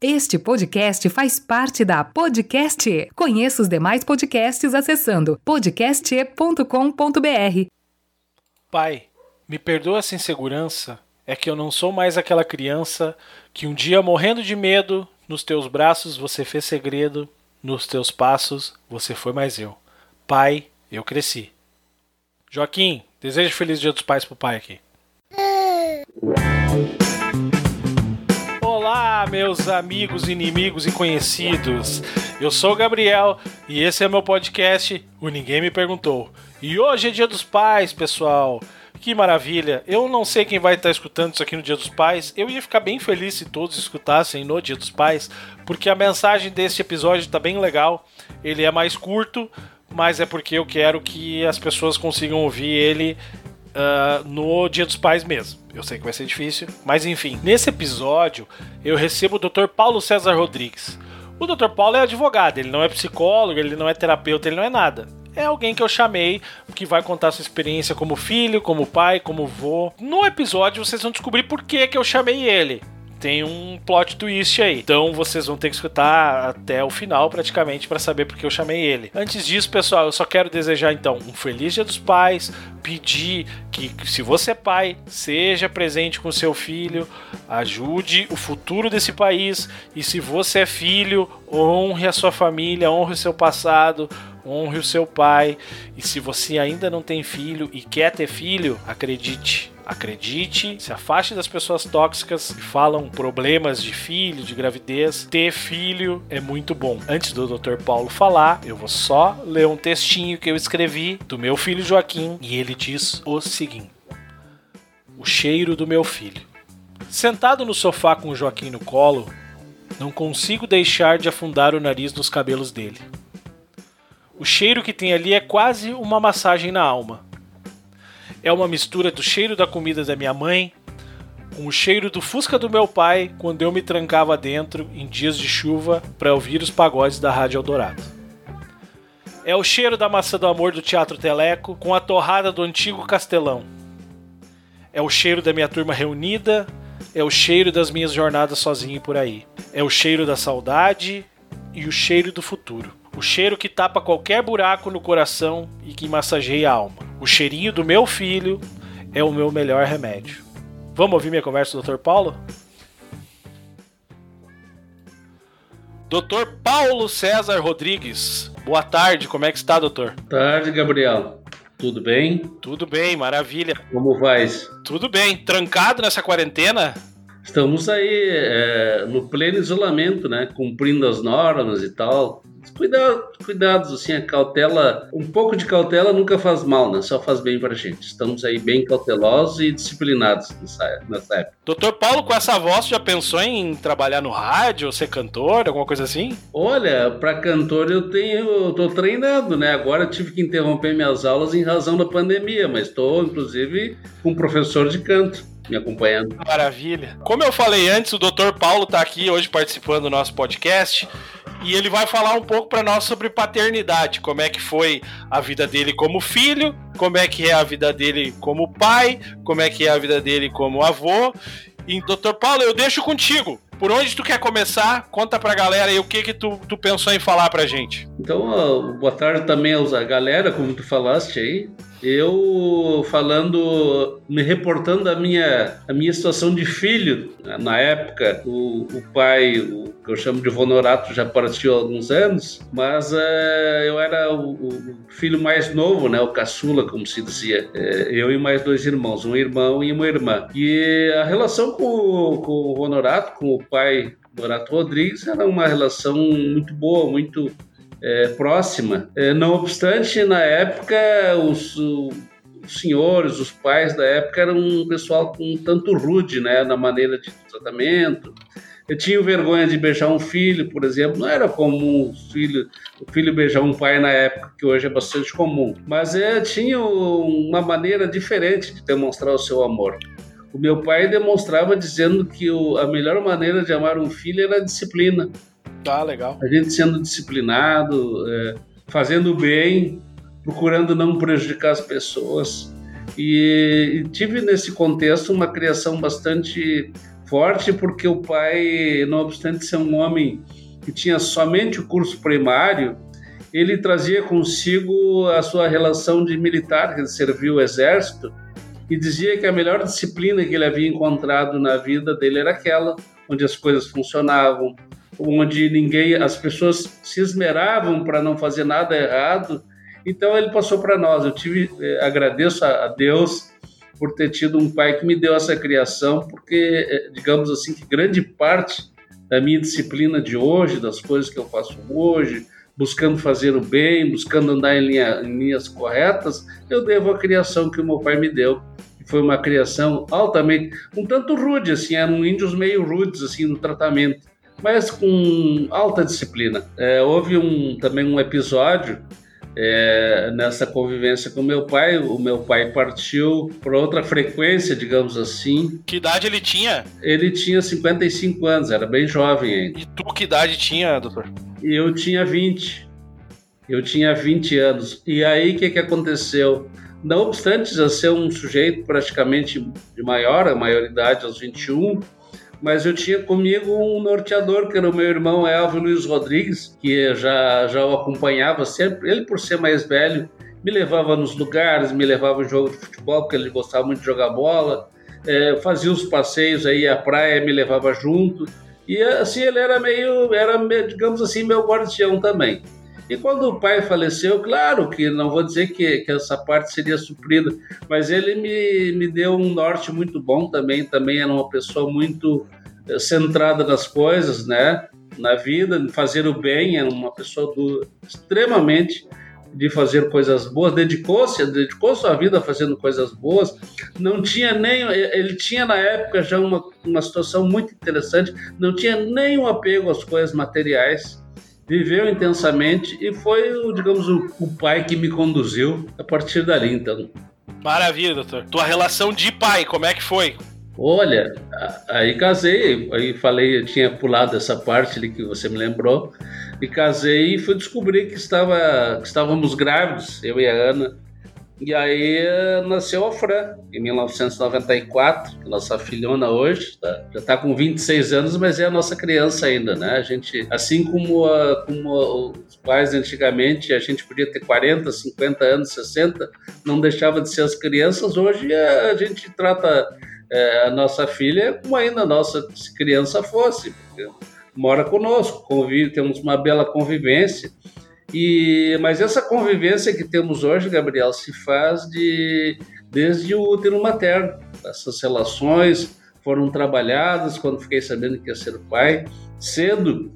Este podcast faz parte da Podcast. Conheça os demais podcasts acessando podcast.com.br. Pai, me perdoa essa insegurança. É que eu não sou mais aquela criança que um dia morrendo de medo, nos teus braços você fez segredo, nos teus passos você foi mais eu. Pai, eu cresci. Joaquim, desejo feliz dia dos pais pro pai aqui. Meus amigos, inimigos e conhecidos. Eu sou o Gabriel e esse é meu podcast, o Ninguém Me Perguntou. E hoje é dia dos pais, pessoal. Que maravilha! Eu não sei quem vai estar escutando isso aqui no Dia dos Pais. Eu ia ficar bem feliz se todos escutassem no Dia dos Pais, porque a mensagem desse episódio está bem legal. Ele é mais curto, mas é porque eu quero que as pessoas consigam ouvir ele uh, no Dia dos Pais mesmo. Eu sei que vai ser difícil, mas enfim. Nesse episódio, eu recebo o Dr. Paulo César Rodrigues. O Dr. Paulo é advogado, ele não é psicólogo, ele não é terapeuta, ele não é nada é alguém que eu chamei que vai contar sua experiência como filho, como pai, como vô. No episódio vocês vão descobrir por que, que eu chamei ele tem um plot twist aí. Então vocês vão ter que escutar até o final praticamente para saber porque eu chamei ele. Antes disso, pessoal, eu só quero desejar então um feliz Dia dos Pais, pedir que se você é pai, seja presente com seu filho, ajude o futuro desse país e se você é filho, honre a sua família, honre o seu passado, honre o seu pai. E se você ainda não tem filho e quer ter filho, acredite. Acredite, se afaste das pessoas tóxicas que falam problemas de filho, de gravidez. Ter filho é muito bom. Antes do Dr. Paulo falar, eu vou só ler um textinho que eu escrevi do meu filho Joaquim e ele diz o seguinte: O cheiro do meu filho. Sentado no sofá com o Joaquim no colo, não consigo deixar de afundar o nariz nos cabelos dele. O cheiro que tem ali é quase uma massagem na alma. É uma mistura do cheiro da comida da minha mãe com o cheiro do fusca do meu pai quando eu me trancava dentro em dias de chuva para ouvir os pagodes da Rádio Eldorado. É o cheiro da maçã do amor do Teatro Teleco com a torrada do antigo castelão. É o cheiro da minha turma reunida, é o cheiro das minhas jornadas sozinho por aí. É o cheiro da saudade e o cheiro do futuro. O cheiro que tapa qualquer buraco no coração e que massageia a alma. O cheirinho do meu filho é o meu melhor remédio. Vamos ouvir minha conversa com o Dr. Paulo? Dr. Paulo César Rodrigues. Boa tarde, como é que está, doutor? Boa tarde, Gabriel. Tudo bem? Tudo bem, maravilha. Como vais? Tudo bem. Trancado nessa quarentena? Estamos aí é, no pleno isolamento, né? Cumprindo as normas e tal. Cuidado, cuidados, assim, a cautela, um pouco de cautela nunca faz mal, né? Só faz bem pra gente. Estamos aí bem cautelosos e disciplinados nessa, nessa época. Doutor Paulo, com essa voz, já pensou em trabalhar no rádio, ou ser cantor, alguma coisa assim? Olha, pra cantor eu tenho, eu tô treinando, né? Agora eu tive que interromper minhas aulas em razão da pandemia, mas estou, inclusive, com um professor de canto me acompanhando. Maravilha. Como eu falei antes, o Dr. Paulo está aqui hoje participando do nosso podcast e ele vai falar um pouco para nós sobre paternidade, como é que foi a vida dele como filho, como é que é a vida dele como pai, como é que é a vida dele como avô. E, doutor Paulo, eu deixo contigo. Por onde tu quer começar? Conta pra galera aí o que que tu, tu pensou em falar pra gente. Então, boa tarde também a galera, como tu falaste aí eu falando, me reportando a minha, a minha situação de filho. Na época, o, o pai, o eu chamo de Vonorato, já partiu há alguns anos, mas é, eu era o, o, filho mais novo, né, o caçula, como se dizia. É, eu e mais dois irmãos, um irmão e uma irmã. E a relação com, com o Vonorato, com o pai Donato Rodrigues, era uma relação muito boa, muito é, próxima. É, não obstante, na época, os, os, senhores, os pais da época eram um pessoal com tanto rude né, na maneira de tratamento. Eu tinha vergonha de beijar um filho, por exemplo. Não era comum o filho, o filho beijar um pai na época, que hoje é bastante comum. Mas é, tinha uma maneira diferente de demonstrar o seu amor. O meu pai demonstrava dizendo que o, a melhor maneira de amar um filho era a disciplina. Tá, legal. A gente sendo disciplinado, é, fazendo bem, procurando não prejudicar as pessoas. E, e, tive nesse contexto uma criação bastante forte porque o pai, não obstante ser um homem que tinha somente o curso primário, ele trazia consigo a sua relação de militar, que serviu o exército, e dizia que a melhor disciplina que ele havia encontrado na vida dele era aquela onde as coisas funcionavam, onde ninguém, as pessoas se esmeravam para não fazer nada errado. Então ele passou para nós. Eu tive, eh, agradeço a Deus por ter tido um pai que me deu essa criação, porque eh, digamos assim que grande parte da minha disciplina de hoje, das coisas que eu faço hoje, buscando fazer o bem, buscando andar em, linha, em linhas corretas, eu devo à criação que o meu pai me deu. Foi uma criação altamente, um tanto rude, assim, eram índios meio rudes, assim, no tratamento, mas com alta disciplina. É, houve um, também um episódio é, nessa convivência com meu pai. O meu pai partiu por outra frequência, digamos assim. Que idade ele tinha? Ele tinha 55 anos, era bem jovem ainda. E tu que idade tinha, doutor? eu tinha 20. Eu tinha 20 anos. E aí o que, que aconteceu? Não obstante já ser um sujeito praticamente de maior, a maioridade aos 21, mas eu tinha comigo um norteador, que era o meu irmão Elvio Luiz Rodrigues, que já, já o acompanhava sempre. Ele, por ser mais velho, me levava nos lugares, me levava no jogo de futebol, porque ele gostava muito de jogar bola, é, fazia os passeios aí à praia, me levava junto. E assim, ele era meio, era, digamos assim, meu guardião também. E quando o pai faleceu, claro que não vou dizer que, que essa parte seria suprida, mas ele me, me deu um norte muito bom também. Também era uma pessoa muito eh, centrada nas coisas, né? Na vida, fazer o bem, era uma pessoa do, extremamente de fazer coisas boas, dedicou-se, dedicou sua vida fazendo coisas boas. Não tinha nem, ele tinha na época já uma, uma situação muito interessante, não tinha nenhum apego às coisas materiais, viveu intensamente e foi, digamos, o, o pai que me conduziu a partir dali, então. Maravilha, doutor. Tua relação de pai, como é que foi? Olha, aí casei, aí falei, eu tinha pulado essa parte ali que você me lembrou, e casei e fui descobrir que, estava, que estávamos grávidos, eu e a Ana. E aí eh, nasceu a Fran, em 1994, nossa filhona hoje, tá, já está com 26 anos, mas é a nossa criança ainda, né? A gente, assim como, a, como os pais antigamente, a gente podia ter 40, 50 anos, 60, não deixava de ser as crianças, hoje a gente trata é, a nossa filha como ainda a nossa criança fosse, mora conosco, convive, temos uma bela convivência. E, mas essa convivência que temos hoje, Gabriel, se faz de, desde o útero materno. Essas relações foram trabalhadas quando fiquei sabendo que ia ser pai. Cedo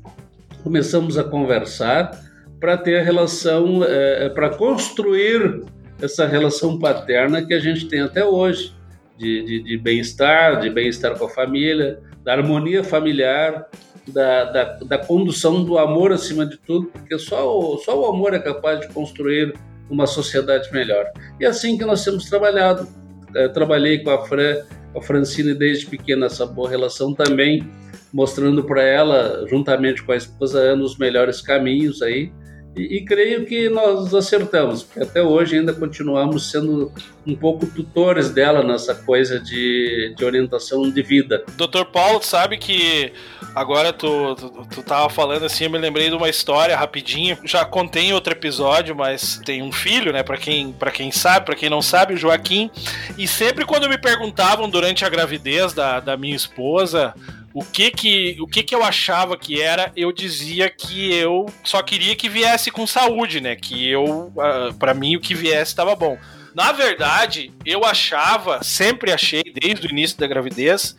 começamos a conversar para ter a relação, é, para construir essa relação paterna que a gente tem até hoje de, bem-estar, de bem-estar com a família, da harmonia familiar, da, da, da, condução do amor acima de tudo, porque só o, só o amor é capaz de construir uma sociedade melhor. E é assim que nós temos trabalhado. Eu trabalhei com a Fran, a Francine desde pequena, essa boa relação também, mostrando para ela, juntamente com a esposa Ana, os melhores caminhos aí e, e, creio que nós acertamos, porque até hoje ainda continuamos sendo um pouco tutores dela nessa coisa de, de orientação de vida. Doutor Paulo, sabe que agora tu, tu, tu tava falando assim, eu me lembrei de uma história rapidinho. Já contei em outro episódio, mas tem um filho, né? Para quem, quem sabe, para quem não sabe, o Joaquim. E sempre quando me perguntavam durante a gravidez da, da minha esposa o que que, o que que eu achava que era, eu dizia que eu só queria que viesse com saúde, né? Que eu, ah, para mim, o que viesse estava bom. Na verdade, eu achava, sempre achei, desde o início da gravidez,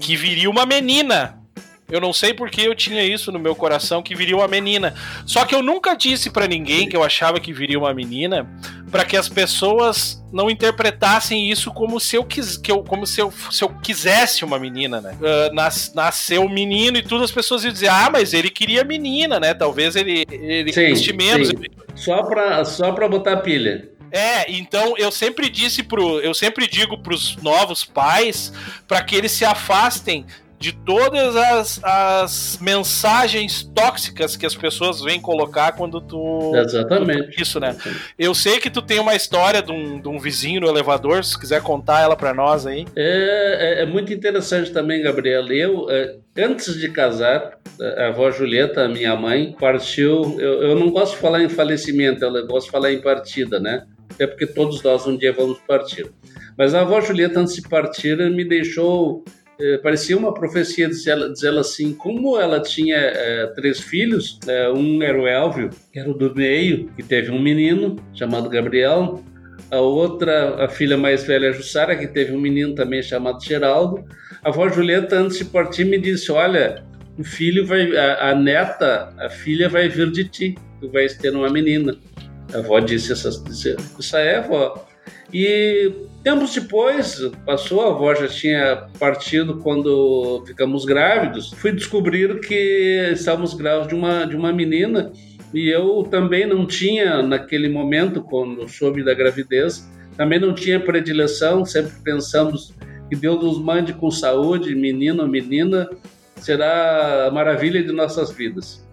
que viria uma menina eu não sei porque eu tinha isso no meu coração que viria uma menina. Só que eu nunca disse para ninguém que eu achava que viria uma menina, para que as pessoas não interpretassem isso como se eu quis, que eu, como se eu, se eu quisesse uma menina, né? Uh, nas, nasceu um menino e tudo as pessoas iam dizer: "Ah, mas ele queria menina, né? Talvez ele ele sim, menos". Sim. Só para só para botar pilha. É, então eu sempre disse pro, eu sempre digo pros novos pais para que eles se afastem de todas as, as mensagens tóxicas que as pessoas vêm colocar quando tu. Exatamente. Isso, né? Eu sei que tu tem uma história de um, de um vizinho no elevador, se quiser contar ela para nós aí. É, é, é, muito interessante também, Gabriel. Eu, é, antes de casar, a avó Julieta, minha mãe, partiu. Eu, eu não gosto de falar em falecimento, eu gosto de falar em partida, né? Até porque todos nós um dia vamos partir. Mas a avó Julieta, antes de partir, me deixou é, parecia uma profecia dizer ela, dizer ela assim, como ela tinha é, três filhos, é, um era o Elvio, que era o do meio, que teve um menino chamado Gabriel, a outra, a filha mais velha, Jussara, que teve um menino também chamado Geraldo. A avó Julieta, antes de partir, me disse, olha, o filho vai, a, a neta, a filha vai vir de ti, tu vais ter uma menina. A avó disse, essa, disse, isso aí, avó. E tempos depois, passou, a avó já tinha partido quando ficamos grávidos, fui descobrir que estávamos grávidos de uma, de uma menina e eu também não tinha, naquele momento, quando soube da gravidez, também não tinha predileção, sempre pensamos que Deus nos mande com saúde, menino ou menina, será a maravilha de nossas vidas.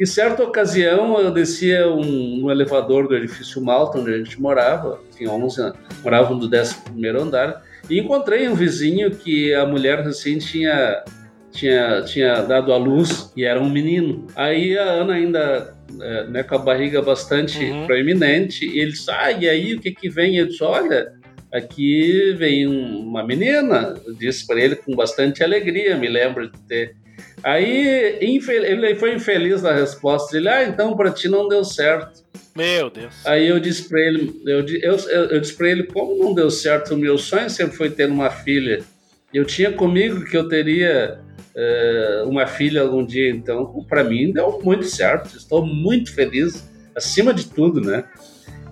Em certa ocasião, eu descia um, um elevador do edifício Malta, onde a gente morava, tinha 11 anos, morava no 11 andar, e encontrei um vizinho que a mulher assim tinha, tinha, tinha dado à luz e era um menino. Aí a Ana ainda é, né, com a barriga bastante uhum. proeminente, e ele disse, ah, e aí o que que vem? Eu disse, olha, aqui vem uma menina, eu disse para ele com bastante alegria, me lembro de ter Aí ele foi infeliz na resposta. Ele, ah, então para ti não deu certo. Meu Deus. Aí eu disse para ele, eu, eu, eu, disse para ele como não deu certo. O meu sonho sempre foi ter uma filha. Eu tinha comigo que eu teria uh, uma filha algum dia. Então, para mim deu muito certo. Estou muito feliz, acima de tudo, né?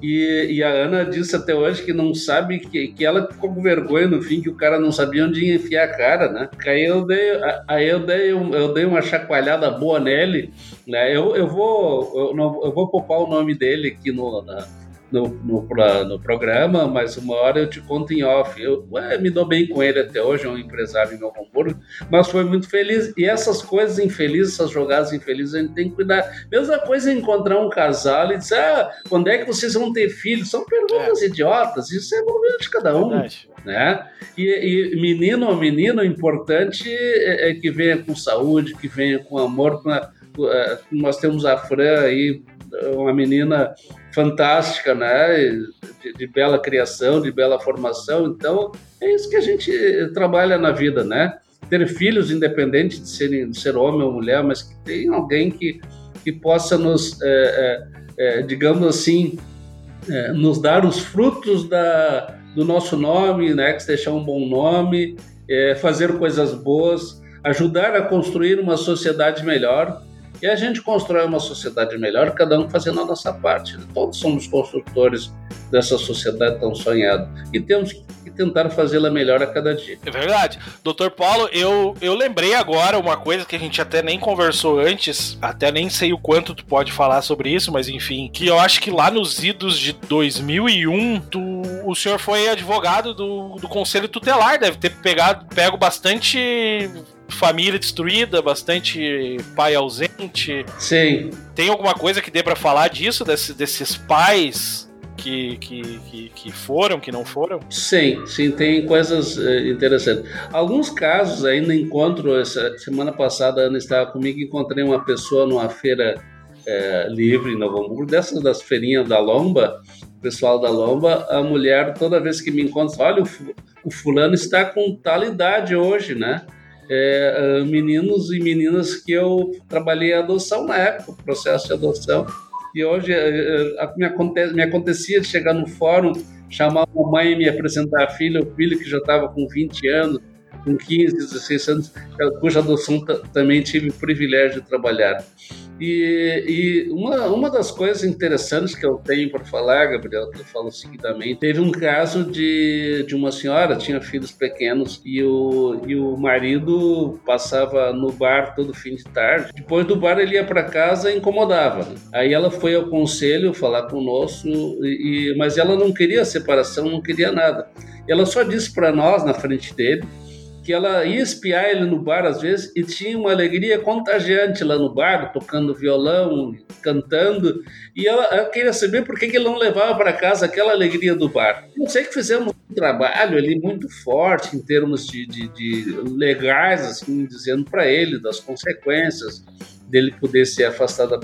E, e, a Ana disse até hoje que não sabe, que, que ela ficou com vergonha no fim, que o cara não sabia onde enfiar a cara, né? Aí eu dei, aí eu dei, eu dei uma chacoalhada boa nele, né? Eu, eu, vou, eu, não, eu vou poupar o nome dele aqui no, na, no, no, no, programa, mas uma hora eu te conto em off. Eu ué, me dou bem com ele até hoje, é um empresário em meu Hamburgo, mas foi muito feliz. E essas coisas infelizes, essas jogadas infelizes, a gente tem que cuidar. Mesma coisa encontrar um casal e dizer, ah, quando é que vocês vão ter filhos? São perguntas é. idiotas, isso é problema de cada um. Né? E, e, menino ou menino, o importante é, é, que venha com saúde, que venha com amor. Com a, é, nós temos a Fran aí, uma menina fantástica, né? De, de, bela criação, de bela formação. Então, é isso que a gente trabalha na vida, né? Ter filhos, independente de, serem, de ser homem ou mulher, mas que tem alguém que, que possa nos, é, é, é digamos assim, é, nos dar os frutos da, do nosso nome, né? Que deixar um bom nome, é, fazer coisas boas, ajudar a construir uma sociedade melhor e a gente constrói uma sociedade melhor, cada um fazendo a nossa parte. Todos somos construtores dessa sociedade tão sonhada. E temos que tentar fazê-la melhor a cada dia. É verdade. Doutor Paulo, eu, eu lembrei agora uma coisa que a gente até nem conversou antes, até nem sei o quanto tu pode falar sobre isso, mas enfim, que eu acho que lá nos idos de 2001, tu, o senhor foi advogado do, do Conselho Tutelar, deve ter pegado, pego bastante família destruída, bastante pai ausente. Sim. Tem alguma coisa que dê para falar disso, desse, desses pais que, que, que, que, foram, que não foram? Sim, sim, tem coisas uh, interessantes. Alguns casos ainda encontro, essa semana passada a Ana estava comigo, encontrei uma pessoa numa feira uh, livre em Novo Hamburgo, dessas das feirinhas da Lomba, pessoal da Lomba, a mulher toda vez que me encontra, olha, o, o fulano está com tal idade hoje, né? É, meninos e meninas que eu trabalhei a adoção na época, o processo de adoção. E hoje é, é, me, me acontecia de chegar no fórum, chamar a mãe e me apresentar a filha, o filho que já estava com 20 anos, com 15, 16 anos, cuja adoção também tive o privilégio de trabalhar. E, e, uma, uma das coisas interessantes que eu tenho para falar, Gabriel, que eu falo seguidamente, teve um caso de, de uma senhora, tinha filhos pequenos, e o, e o marido passava no bar todo fim de tarde. Depois do bar, ele ia para casa e incomodava. Aí ela foi ao conselho falar conosco, e, mas ela não queria separação, não queria nada. Ela só disse para nós, na frente dele, que ela ia espiar ele no bar às vezes e tinha uma alegria contagiante lá no bar, tocando violão, cantando, e ela, ela queria saber por que, que ele não levava para casa aquela alegria do bar. Eu sei que fizemos um trabalho ali muito forte em termos de, de, de legais, assim, dizendo para ele das consequências dele poder ser afastado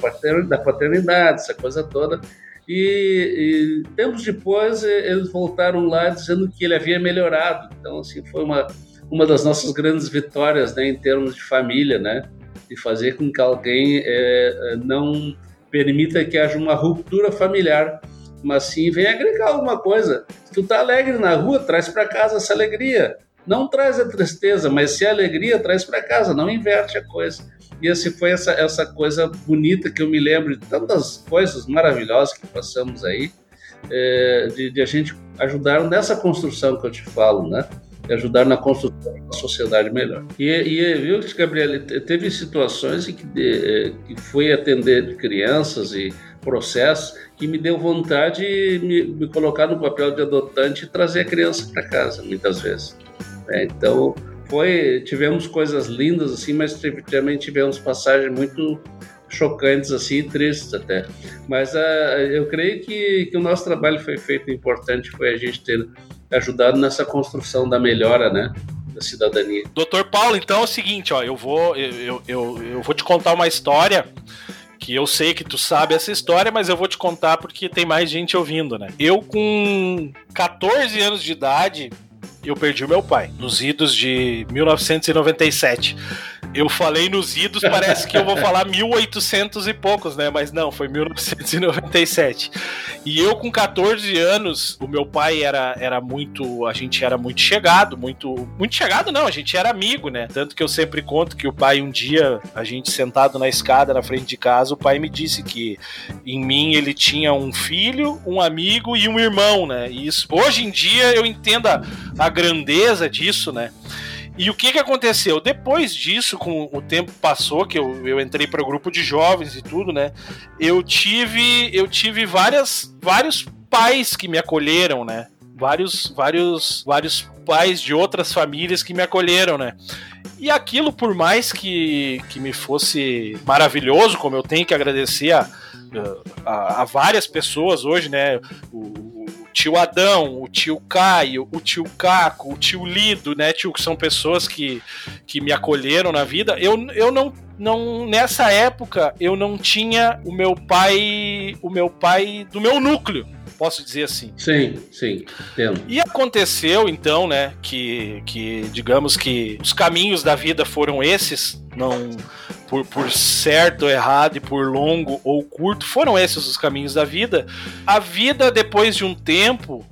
da paternidade, essa coisa toda. E, e, tempos depois eles voltaram lá dizendo que ele havia melhorado. Então, assim, foi uma, uma das nossas grandes vitórias né, em termos de família, né? De fazer com que alguém é, não permita que haja uma ruptura familiar, mas sim venha agregar alguma coisa. Se tu tá alegre na rua, traz para casa essa alegria. Não traz a tristeza, mas se a alegria, traz para casa, não inverte a coisa. E assim foi essa, essa coisa bonita que eu me lembro de tantas coisas maravilhosas que passamos aí, é, de, de, a gente ajudar nessa construção que eu te falo, né? De ajudar na construção de uma sociedade melhor. E, e viu, Gabriel, teve situações em que, de, que foi atender crianças e processos que me deu vontade de me, me colocar no papel de adotante e trazer a criança para casa, muitas vezes. É, então, foi tivemos coisas lindas assim, mas também tivemos passagens muito chocantes assim, tristes até. Mas uh, eu creio que, que o nosso trabalho foi feito importante, foi a gente ter ajudado nessa construção da melhora, né? Da cidadania. Doutor Paulo, então é o seguinte, ó, eu vou, eu, eu, eu vou te contar uma história que eu sei que tu sabe essa história, mas eu vou te contar porque tem mais gente ouvindo, né? Eu com 14 anos de idade, eu perdi o meu pai, nos idos de 1997. Eu falei nos idos, parece que eu vou falar 1800 e poucos, né? Mas não, foi 1997. E eu com 14 anos, o meu pai era, era muito, a gente era muito chegado, muito muito chegado não, a gente era amigo, né? Tanto que eu sempre conto que o pai um dia, a gente sentado na escada na frente de casa, o pai me disse que em mim ele tinha um filho, um amigo e um irmão, né? E isso, hoje em dia eu entendo a, a grandeza disso, né? E o que que aconteceu? Depois disso, com o tempo passou, que eu, eu entrei para o grupo de jovens e tudo, né? Eu tive eu tive várias vários pais que me acolheram, né? Vários vários vários pais de outras famílias que me acolheram, né? E aquilo, por mais que, que me fosse maravilhoso, como eu tenho que agradecer a, a, a várias pessoas hoje, né? O, tio Adão, o tio Caio, o tio Caco, o tio Lido, né, tio, que são pessoas que, que me acolheram na vida. Eu, eu não, não nessa época eu não tinha o meu pai, o meu pai do meu núcleo posso dizer assim. Sim, sim, entendo. E aconteceu então, né, que, que digamos que os caminhos da vida foram esses, não por, por certo, errado e por longo ou curto, foram esses os caminhos da vida. A vida, depois de um tempo,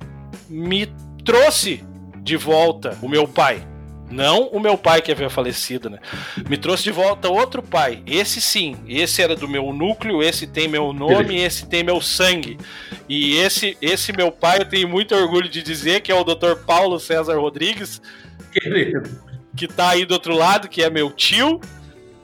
me trouxe de volta o meu pai. Não o meu pai que havia falecido, né? Me trouxe de volta outro pai. Esse sim, esse era do meu núcleo, esse tem meu nome, esse tem meu sangue. E esse, esse meu pai, eu tenho muito orgulho de dizer que é o Dr. Paulo César Rodrigues, que tá aí do outro lado, que é meu tio,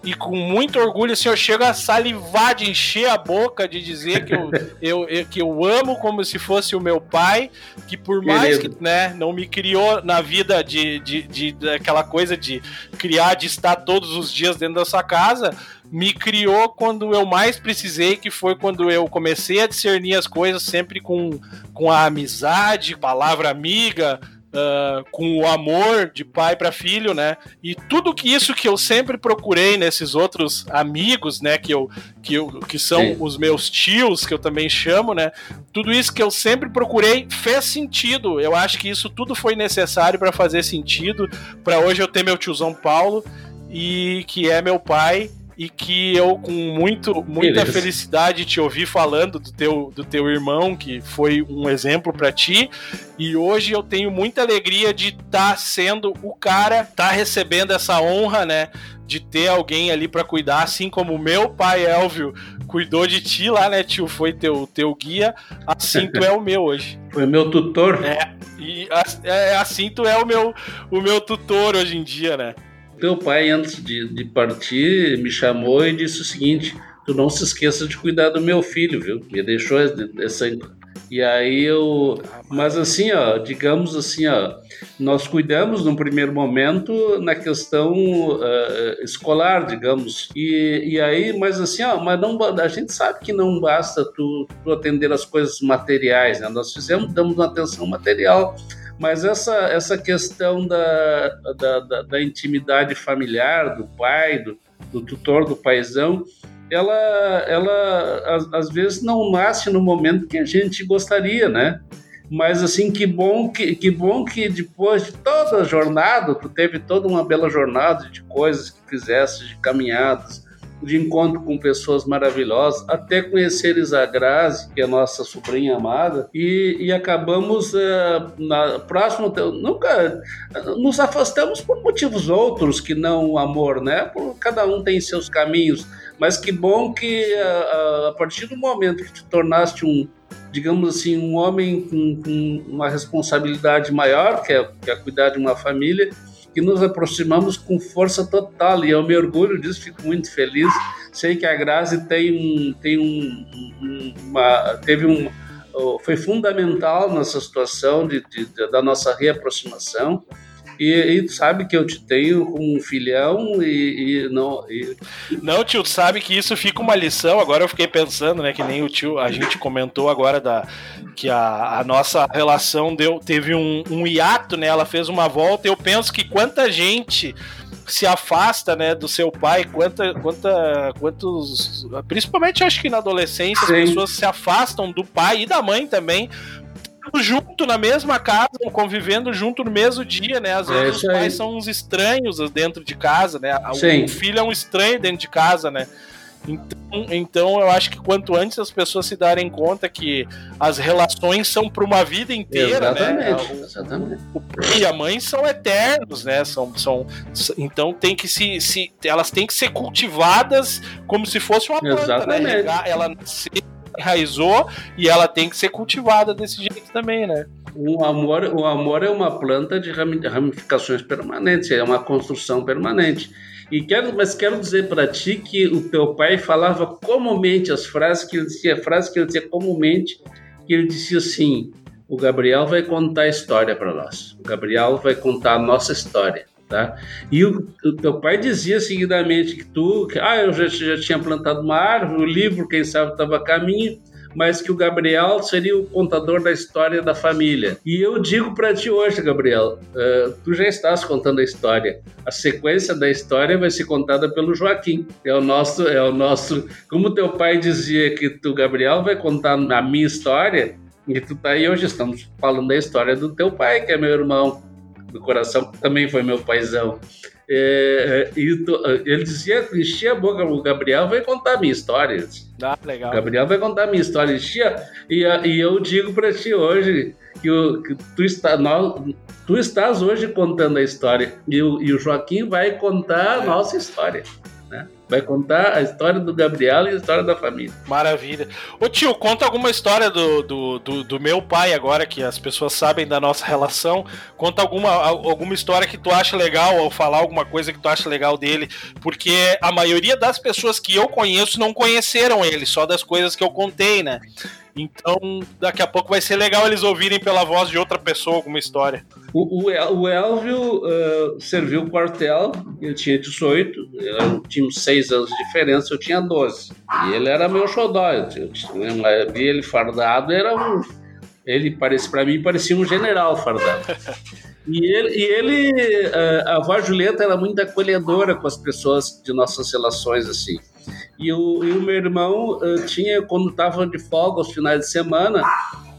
e com muito orgulho, assim, eu chego a salivar de encher a boca de dizer que eu, eu, eu, que eu amo como se fosse o meu pai, que por mais que né, não me criou na vida de, de, de, de aquela coisa de criar, de estar todos os dias dentro da sua casa, me criou quando eu mais precisei, que foi quando eu comecei a discernir as coisas sempre com, com a amizade, palavra amiga, Uh, com o amor de pai para filho, né? E tudo que isso que eu sempre procurei nesses outros amigos, né? Que, eu, que, eu, que são Sim. os meus tios, que eu também chamo, né? Tudo isso que eu sempre procurei fez sentido. Eu acho que isso tudo foi necessário para fazer sentido. Para hoje eu ter meu tiozão Paulo e que é meu pai e que eu com muito muita Beleza. felicidade te ouvi falando do teu, do teu irmão que foi um exemplo para ti. E hoje eu tenho muita alegria de estar tá sendo o cara tá recebendo essa honra né de ter alguém ali para cuidar assim como o meu pai Elvio cuidou de ti lá né tio? Foi teu teu guia. Assim tu é o meu hoje. Foi meu tutor? É e é, assim tu é o meu o meu tutor hoje em dia né teu pai, antes de, de partir, me chamou e disse o seguinte: tu não se esqueça de cuidar do meu filho, viu? Me deixou essa, E aí eu. Mas assim, ó, digamos assim, ó, nós cuidamos num primeiro momento na questão uh, escolar, digamos. E, e aí, mas assim, ó, mas não, a gente sabe que não basta tu, tu atender as coisas materiais, né? Nós fizemos, damos uma atenção material. Mas essa, essa questão da, da, da, da intimidade familiar, do pai, do, do tutor, do paizão, ela, ela às, às, vezes não nasce no momento que a gente gostaria, né? Mas assim, que bom que, que bom que depois de toda a jornada, tu teve toda uma bela jornada de coisas que fizeste, de caminhadas, de encontro com pessoas maravilhosas, até conheceres a Grazi, que é nossa sobrinha amada, e, e acabamos uh, na próximo nunca nos afastamos por motivos outros que não o amor, né? Por, cada um tem seus caminhos, mas que bom que uh, a partir do momento que te tornaste um digamos assim, um homem com, com uma responsabilidade maior, que é, que é cuidar de uma família, que nos aproximamos com força total e eu me orgulho disso, fico muito feliz. Sei que a Grazi tem um, tem um, uma, teve um, foi fundamental nessa situação de, de, da nossa reaproximação e, e sabe que eu te tenho como um filhão e, e não. E... Não, tio, sabe que isso fica uma lição. Agora eu fiquei pensando, né? Que nem o tio, a gente comentou agora da que a, a nossa relação deu, teve um, um hiato, né? Ela fez uma volta. Eu penso que quanta gente se afasta, né, do seu pai, quanta, quanta, quantos, principalmente acho que na adolescência Sim. as pessoas se afastam do pai e da mãe também junto na mesma casa, convivendo junto no mesmo dia, né? Às é vezes é os pais são uns estranhos dentro de casa, né? O, o filho é um estranho dentro de casa, né? Então, então, eu acho que quanto antes as pessoas se darem conta que as relações são para uma vida inteira, né? exatamente, né? O, exatamente. O pai e a mãe são eternos, né? São, são, então tem que se, se elas têm que ser cultivadas como se fosse uma planta, né? exatamente. né? Ela nascer enraizou e ela tem que ser cultivada desse jeito também, né? O amor, o amor é uma planta de ramificações permanentes, é uma construção permanente. E quero, mas quero dizer para ti que o teu pai falava comumente as frases que ele dizia, frases que ele dizia comumente, que ele dizia assim: o Gabriel vai contar a história para nós. O Gabriel vai contar a nossa história. Tá? E o, o, teu pai dizia seguidamente que tu, que, ah, eu já, já tinha plantado uma árvore, o livro, quem sabe, estava a caminho, mas que o Gabriel seria o contador da história da família. E eu digo para ti hoje, Gabriel, uh, tu já estás contando a história. A sequência da história vai ser contada pelo Joaquim. É o nosso, é o nosso. Como teu pai dizia que tu, Gabriel, vai contar a minha história. E tu tá aí hoje, estamos falando da história do teu pai, que é meu irmão do coração, também foi meu paizão. É, é e ele dizia, enchia a boca, o Gabriel vai contar a minha história. Ah, legal. O Gabriel vai contar a minha história. Enchia, e, e eu digo para ti hoje que, o, que tu, está, nós, tu estás hoje contando a história e o, e o Joaquim vai contar a nossa história. Vai contar a história do Gabriel e a história da família. Maravilha. Ô tio, conta alguma história do, do, do, do, meu pai agora, que as pessoas sabem da nossa relação. Conta alguma, alguma história que tu acha legal, ou falar alguma coisa que tu acha legal dele. Porque a maioria das pessoas que eu conheço não conheceram ele, só das coisas que eu contei, né? Então, daqui a pouco vai ser legal eles ouvirem pela voz de outra pessoa alguma história. O, o, o Elvio uh, serviu o quartel, ele tinha 18, eu tinha 6 anos de diferença, eu tinha 12. E ele era meu xodó, eu, eu, eu vi ele fardado, era um. Ele parecia, para mim, parecia um general fardado. E ele, e ele uh, a avó Julieta era muito acolhedora com as pessoas de nossas relações, assim. E o, e o meu irmão uh, tinha, quando estava de folga aos finais de semana, uh,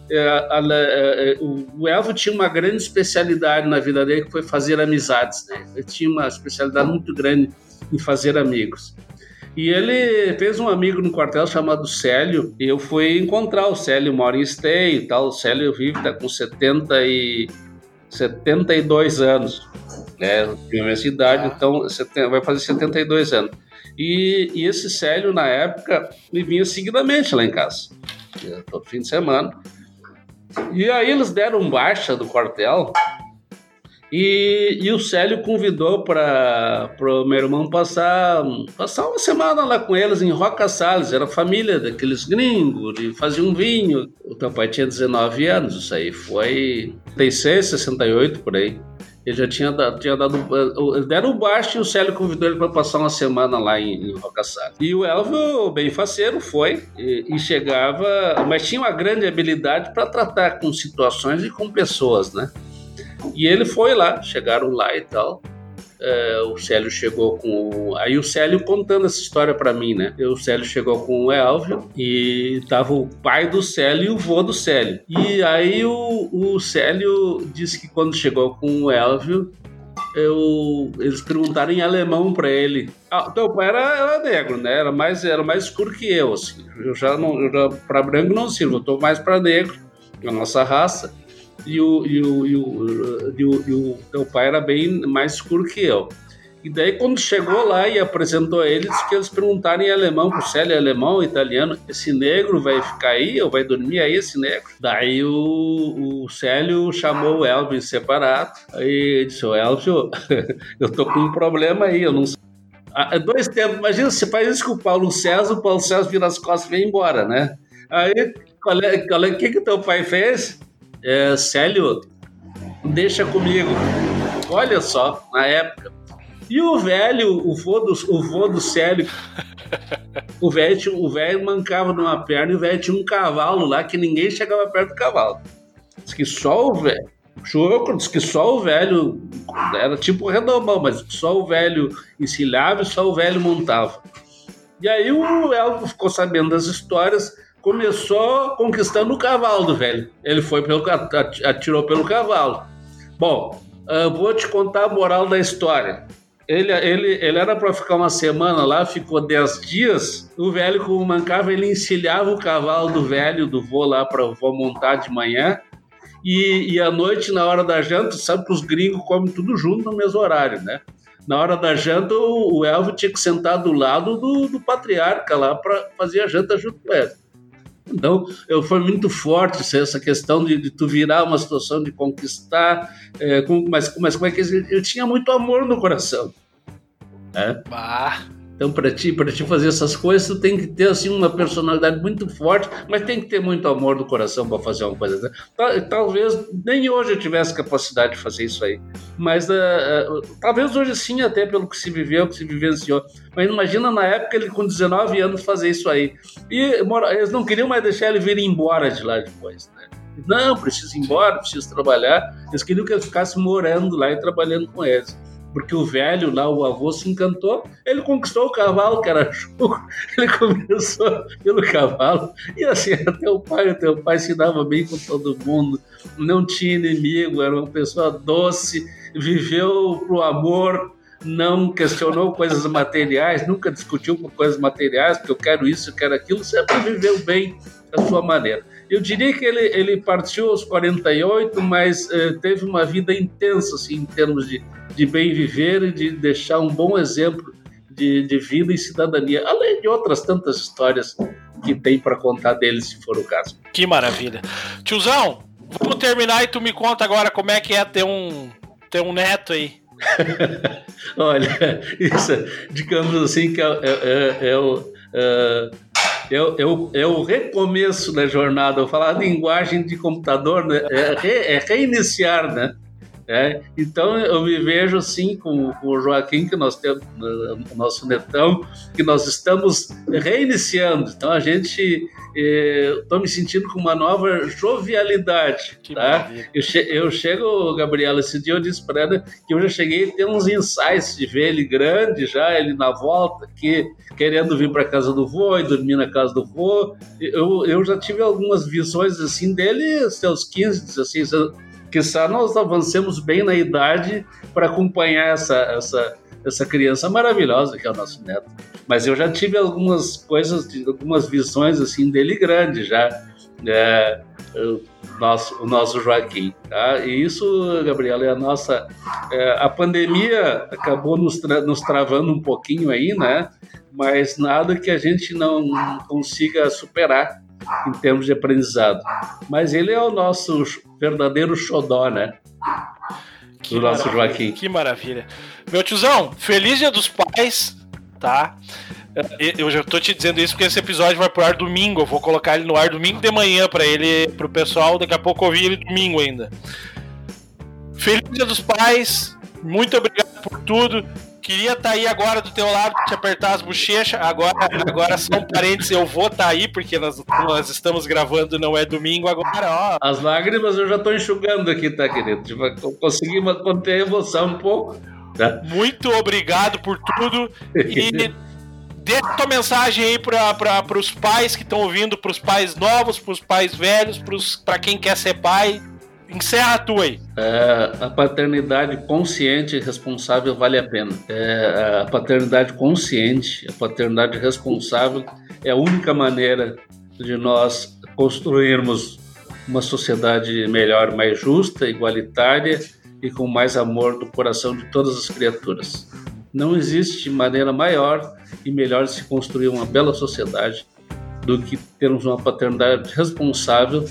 o Elvo tinha uma grande especialidade na vida dele, que foi fazer amizades. Né? Ele tinha uma especialidade muito grande em fazer amigos. E ele fez um amigo no quartel chamado Célio, e eu fui encontrar o Célio, mora em Esteio e tal. O Célio vive, está com 70 e 72 anos. Né? Tem a mesma idade, então vai fazer 72 anos. E, e esse Célio, na época, me vinha seguidamente lá em casa, todo fim de semana. E aí eles deram baixa do quartel E, e o Célio convidou para o meu irmão passar, passar uma semana lá com eles em Roca Salles. Era família daqueles gringos, e fazia um vinho. O teu pai tinha 19 anos, isso aí foi 66, 68 por aí. Ele já tinha, tinha dado. Eles deram o baixo e o Célio convidou ele para passar uma semana lá em, em. E o Elvio, bem faceiro, foi e, e chegava. Mas tinha uma grande habilidade para tratar com situações e com pessoas, né? E ele foi lá, chegaram lá e tal. É, o Célio chegou com. Aí o Célio contando essa história para mim, né? O Célio chegou com o Elvio e tava o pai do Célio e o vô do Célio. E aí o, o Célio disse que quando chegou com o Elvio, eu, eles perguntaram em alemão para ele. Ah, teu pai era, era, negro, né? Era mais, era mais escuro que eu, assim. Eu já não, para branco não sirvo, eu tô mais para negro, a nossa raça e o, e o, e o, e o, e o meu pai era bem mais escuro que eu. E daí, quando chegou lá e apresentou eles, que eles perguntaram em alemão, pro Célio, alemão, italiano, esse negro vai ficar aí ou vai dormir aí, esse negro? Daí o, o Célio chamou o Elvio separado, aí disse, o Elvio, eu tô com um problema aí, eu não sei. Ah, dois tempos, imagina, você faz isso com o Paulo César, o Paulo César vira as costas e vem embora, né? Aí, qual é, é, o que que teu pai fez? É, Célio, deixa comigo. Olha só, na época. E o velho, o vô do, o vô do Célio, o velho, o velho mancava numa perna e o velho tinha um cavalo lá que ninguém chegava perto do cavalo. Diz que só o velho. Choco diz que só o velho era tipo redomão, mas só o velho encilhava e só o velho montava. E aí o Elvo ficou sabendo das histórias, começou conquistando o cavalo do velho. Ele foi pelo atirou pelo cavalo. Bom, eu vou te contar a moral da história. Ele, ele, ele era para ficar uma semana lá, ficou dez dias. O velho, como mancava, ele encilhava o cavalo do velho, do vô lá para o vô montar de manhã. E, e à noite, na hora da janta, sabe que os gringos comem tudo junto no mesmo horário, né? Na hora da janta, o, o Elvio tinha que sentar do lado do, do patriarca lá para fazer a janta junto com ele. Então, eu, foi muito forte essa questão de, de tu virar uma situação de conquistar, é, com, mas, mas como é que eu tinha muito amor no coração. Né? Ah. Então, para ti, para ti fazer essas coisas, tu tem que ter assim uma personalidade muito forte, mas tem que ter muito amor no coração para fazer uma coisa. Né? Talvez nem hoje eu tivesse capacidade de fazer isso aí, mas uh, uh, talvez hoje sim, até pelo que se viveu, que se vivenciou. Mas imagina na época ele com 19 anos fazer isso aí. E eles não queriam mais deixar ele vir embora de lá depois, né? Não, preciso ir embora, preciso trabalhar. Eles queriam que ele ficasse morando lá e trabalhando com eles porque o velho lá, o avô, se encantou. Ele conquistou o cavalo, que era chuco. Ele começou pelo cavalo. E assim, até o pai, até o pai se dava bem com todo mundo. Não tinha inimigo, era uma pessoa doce, viveu pro amor, não questionou coisas materiais, nunca discutiu por coisas materiais, porque eu quero isso, eu quero aquilo, sempre viveu bem da sua maneira. Eu diria que ele, ele partiu aos 48, mas eh, teve uma vida intensa, assim, em termos de, de bem viver e de deixar um bom exemplo de, de vida e cidadania, além de outras tantas histórias que tem para contar dele, se for o caso. Que maravilha. Tiozão, vamos terminar e tu me conta agora como é que é ter um, ter um neto aí. Olha, isso, digamos assim, que é, é, é, é o. É, o, é o recomeço da jornada. Eu falar linguagem de computador né? é, re, é reiniciar, né? É, então eu me vejo assim com, com, o Joaquim, que nós temos, o nosso netão, que nós estamos reiniciando. Então a gente estou eh, me sentindo com uma nova jovialidade. Que tá? Eu, che eu chego, Gabriela, esse dia eu disse para ela que eu já cheguei a ter uns insights de ver ele grande já, ele na volta aqui, querendo vir para casa do vô e dormir na casa do vô. Eu, eu já tive algumas visões assim dele, seus 15, 16 anos que nós avancemos bem na idade para acompanhar essa, essa, essa criança maravilhosa que é o nosso neto. Mas eu já tive algumas coisas, algumas visões assim dele grande já, é, o, nosso, o nosso Joaquim. Tá? E isso, Gabriela, é a nossa. É, a pandemia acabou nos, tra nos travando um pouquinho aí, né? Mas nada que a gente não consiga superar em termos de aprendizado. Mas ele é o nosso verdadeiro xodó, né? que do nosso Joaquim. Que maravilha. Meu tiozão, feliz dia dos pais, tá? Eu já tô te dizendo isso porque esse episódio vai pro ar domingo. Eu vou colocar ele no ar domingo de manhã para ele, pro pessoal. Daqui a pouco ouvir ele domingo ainda. Feliz Dia dos Pais. Muito obrigado por tudo. Queria estar tá aí agora do teu lado, te apertar as bochechas. Agora, agora são parentes, eu vou estar tá aí, porque nós, nós estamos gravando, não é domingo agora, ó. As lágrimas eu já tô enxugando aqui, tá, querido? Tipo, consegui conter a emoção um pouco. Tá? Muito obrigado por tudo. E Dê tua mensagem aí para os pais que estão ouvindo, para os pais novos, para os pais velhos, para quem quer ser pai. Encerra a tua aí. É, a paternidade consciente e responsável vale a pena. É, a paternidade consciente, a paternidade responsável é a única maneira de nós construirmos uma sociedade melhor, mais justa, igualitária e com mais amor do coração de todas as criaturas. Não existe maneira maior e melhor de se construir uma bela sociedade do que termos uma paternidade responsável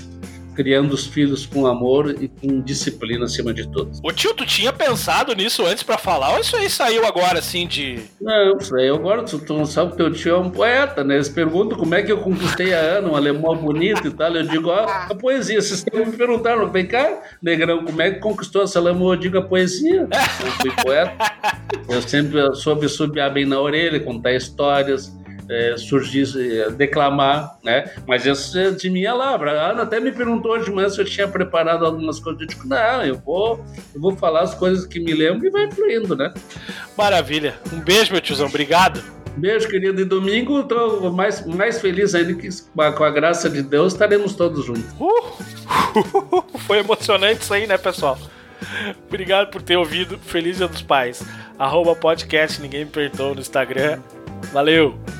criando os filhos com amor e com disciplina acima de tudo. O tio, tu tinha pensado nisso antes para falar ou isso aí saiu agora assim de. Não, saiu agora. Tu, tu não sabe que teu tio é um poeta, né? Eles perguntam como é que eu conquistei a Ana, um alemão bonito e tal. Eu digo, ó, a poesia. Vocês me perguntaram, vem cá, negrão, como é que conquistou essa lama? Eu digo a poesia. Eu fui poeta. Eu sempre soube subiar bem na orelha, contar histórias é, surgir, é, declamar, né? Mas isso é de minha lavra. A Ana até me perguntou hoje de manhã se eu tinha preparado algumas coisas. Eu digo, não, eu vou, eu vou falar as coisas que me lembro e vai fluindo, né? Maravilha. Um beijo, meu tiozão. Obrigado. Beijo, querido. E domingo estou mais, mais feliz ainda que com a graça de Deus estaremos todos juntos. Uh! Foi emocionante isso aí, né, pessoal? Obrigado por ter ouvido. Feliz Dia dos Pais. Arroba podcast Ninguém Me Perdoa no Instagram. Valeu!